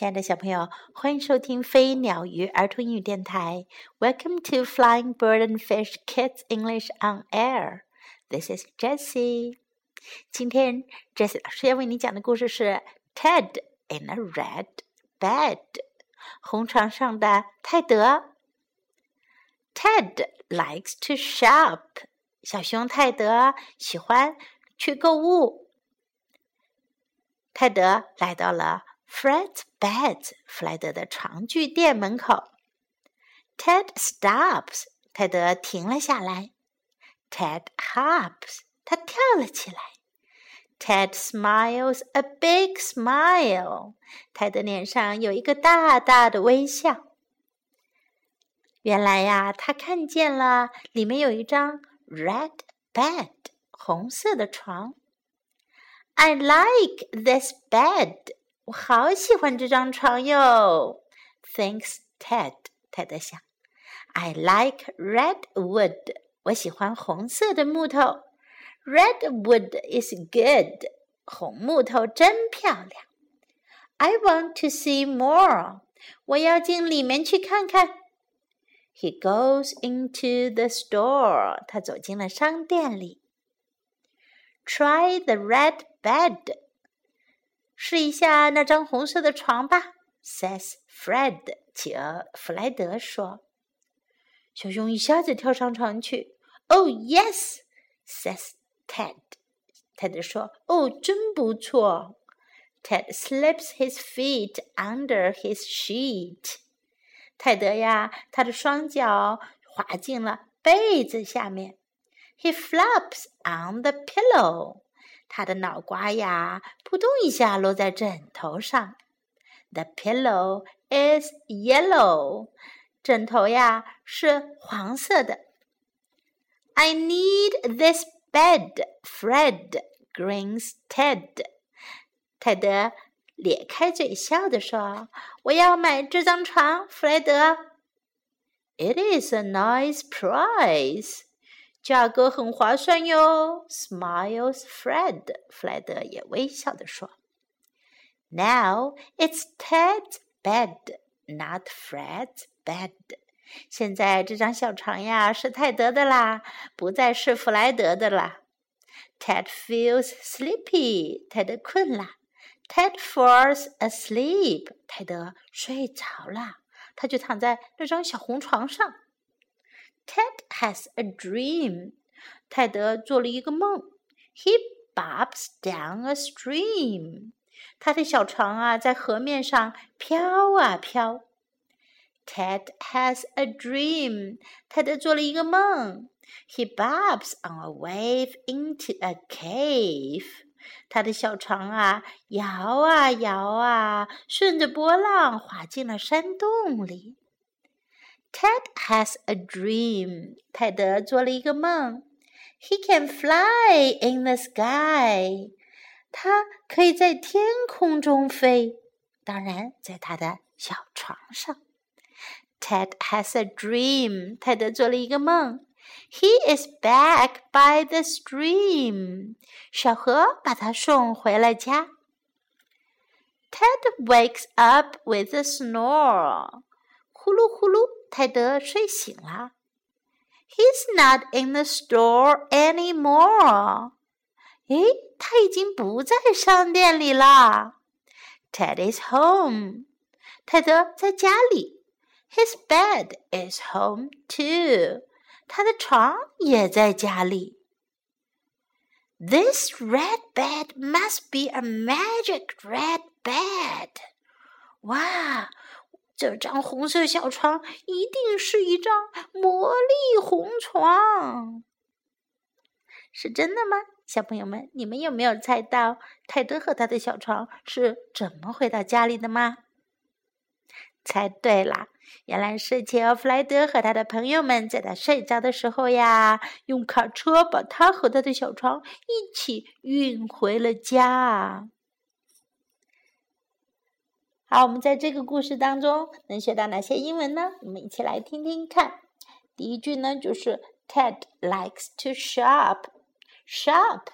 亲爱的小朋友，欢迎收听飞鸟鱼儿童英语电台。Welcome to Flying Bird and Fish Kids English on Air. This is Jessie. 今天 Jessie 老师要为你讲的故事是 Ted in a Red Bed。红床上的泰德。Ted likes to shop. 小熊泰德喜欢去购物。泰德来到了 Fred's bed，弗莱德的床具店门口。Ted stops，泰德停了下来。Ted hops，他跳了起来。Ted smiles a big smile，泰德脸上有一个大大的微笑。原来呀，他看见了里面有一张 red bed，红色的床。I like this bed. 我好喜欢这张床哟。Thanks, Ted. 泰德想。I like red wood. 我喜欢红色的木头。Red wood is good. 红木头真漂亮。I want to see more. 我要进里面去看看。He goes into the store. 他走进了商店里。Try the red bed. 试一下那张红色的床吧，says Fred。企鹅弗莱德说。小熊一下子跳上床去。Oh yes, says Ted。泰德说：“哦，真不错。” Ted slips his feet under his sheet。泰德呀，他的双脚滑进了被子下面。He flops on the pillow。他的脑瓜呀，扑通一下落在枕头上。The pillow is yellow，枕头呀是黄色的。I need this bed，Fred grins Ted。泰德咧开嘴笑着说：“我要买这张床，弗莱德。” It is a nice price。价格很划算哟，Smiles Fred，弗莱德也微笑地说。Now it's Ted's bed, not Fred's bed。现在这张小床呀是泰德的啦，不再是弗莱德的啦。Ted feels sleepy，泰德困了。Ted falls asleep，泰德睡着了，他就躺在那张小红床上。Ted has a dream. 泰德做了一个梦。He bobs down a stream. 他的小船啊，在河面上飘啊飘。Ted has a dream. 泰德做了一个梦。He bobs on a wave into a cave. 他的小船啊，摇啊摇啊，顺着波浪滑进了山洞里。 Ted has a dream. 泰德做了一个梦。He can fly in the sky. 他可以在天空中飞，当然在他的小床上。Ted has a dream. 泰德做了一个梦。He is back by the stream. 小河把他送回了家。Ted wakes up with a snore. 呼噜呼噜。 泰德睡醒了。He's not in the store anymore。诶，他已经不在商店里啦。Ted is home。泰德在家里。His bed is home too。他的床也在家里。This red bed must be a magic red bed。哇！ 这张红色小床一定是一张魔力红床，是真的吗？小朋友们，你们有没有猜到泰德和他的小床是怎么回到家里的吗？猜对了，原来是切尔弗莱德和他的朋友们在他睡着的时候呀，用卡车把他和他的小床一起运回了家。好，我们在这个故事当中能学到哪些英文呢？我们一起来听听看。第一句呢，就是 Ted likes to shop。shop，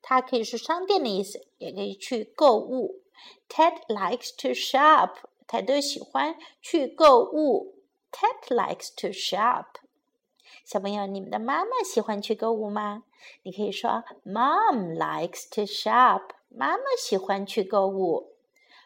它可以是商店的意思，也可以去购物。Ted likes to shop. 泰德喜欢去购物。Ted likes to shop. 小朋友，你们的妈妈喜欢去购物吗？你可以说，Mom likes to shop。妈妈喜欢去购物。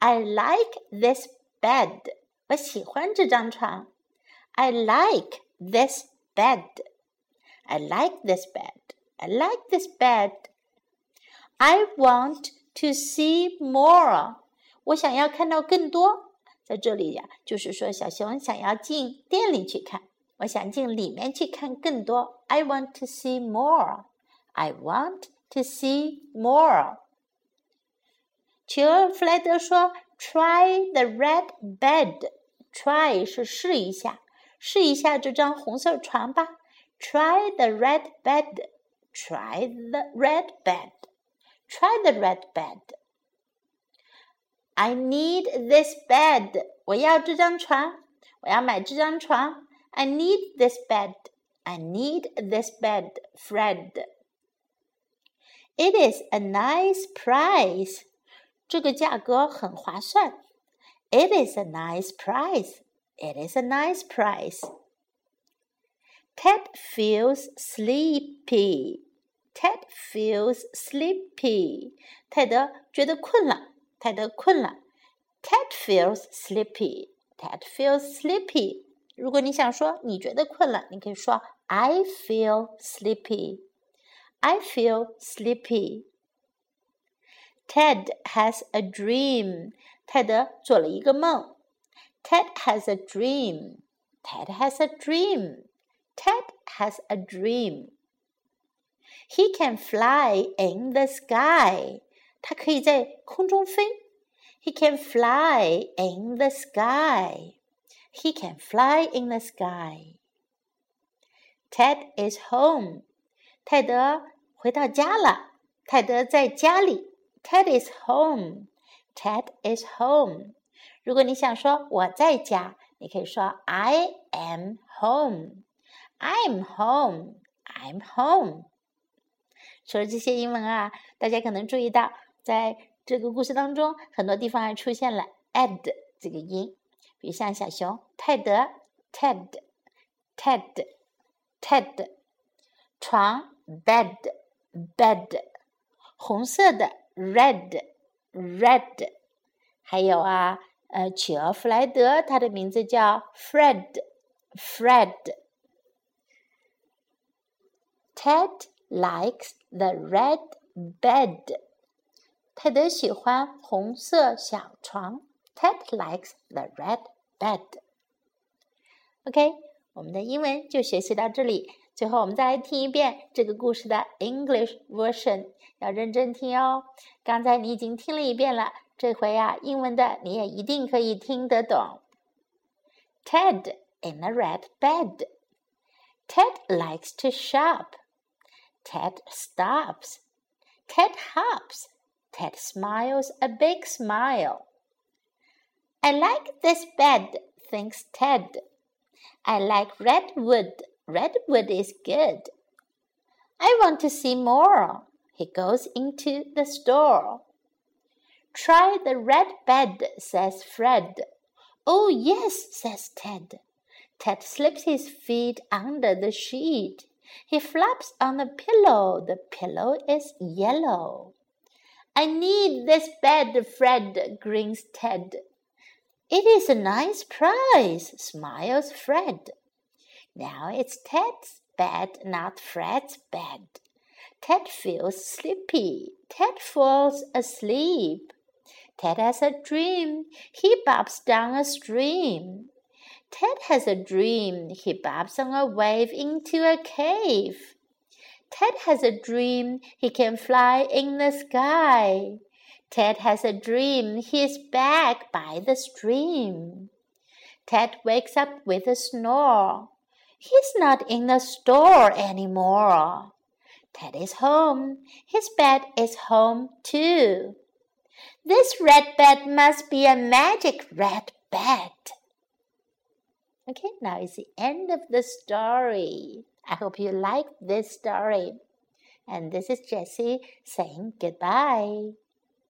I like this bed 我喜欢这张床 I like this bed I like this bed I like this bed I want to see more 我想要看到更多在这里呀，就是说小熊想要进店里去看。我想进里面去看更多。I want to see more. I want to see more. 企鹅弗莱德说：“Try the red bed. Try 是试一下，试一下这张红色床吧。Try the red bed. Try the red bed. Try the red bed. I need this bed. 我要这张床，我要买这张床。I need this bed. I need this bed, Fred. It is a nice price. 这个价格很划算。It is a nice price. It is a nice price. Ted feels sleepy. Ted feels sleepy. 泰德觉得困了。泰德困了。Ted feels sleepy. Ted feels sleepy. 如果你想说你觉得困了，你可以说 I feel sleepy. I feel sleepy. Ted has a dream. 泰德做了一个梦。Ted has a dream. Ted has a dream. Ted has a dream. He can fly in the sky. 他可以在空中飞。He can fly in the sky. He can fly in the sky. Ted is home. 泰德回到家了。泰德在家里。 Ted is home. Ted is home. 如果你想说我在家，你可以说 I am home. I'm home. I'm home. 说了这些英文啊，大家可能注意到，在这个故事当中，很多地方还出现了 ed 这个音。比如像小熊泰德 Ted Ted Ted 床 bed bed 红色的 red red 还有啊呃企鹅弗莱德他的名字叫 Fred Fred Ted likes the red bed 泰德喜欢红色小床 Ted likes the red bed. OK，我们的英文就学习到这里。 最后，我们再来听一遍这个故事的 English version，要认真听哦。刚才你已经听了一遍了，这回啊，英文的你也一定可以听得懂。Ted in a red bed. Ted likes to shop. Ted stops. Ted hops. Ted smiles a big smile. I like this bed, thinks Ted. I like redwood. Redwood is good. I want to see more. He goes into the store. Try the red bed, says Fred. Oh, yes, says Ted. Ted slips his feet under the sheet. He flaps on the pillow. The pillow is yellow. I need this bed, Fred, grins Ted. It is a nice prize, smiles Fred. Now it's Ted's bed, not Fred's bed. Ted feels sleepy. Ted falls asleep. Ted has a dream. He bobs down a stream. Ted has a dream. He bobs on a wave into a cave. Ted has a dream. He can fly in the sky. Ted has a dream He is back by the stream. Ted wakes up with a snore. He's not in the store anymore. Ted is home. His bed is home too. This red bed must be a magic red bed. Okay, now it's the end of the story. I hope you liked this story. And this is Jessie saying goodbye.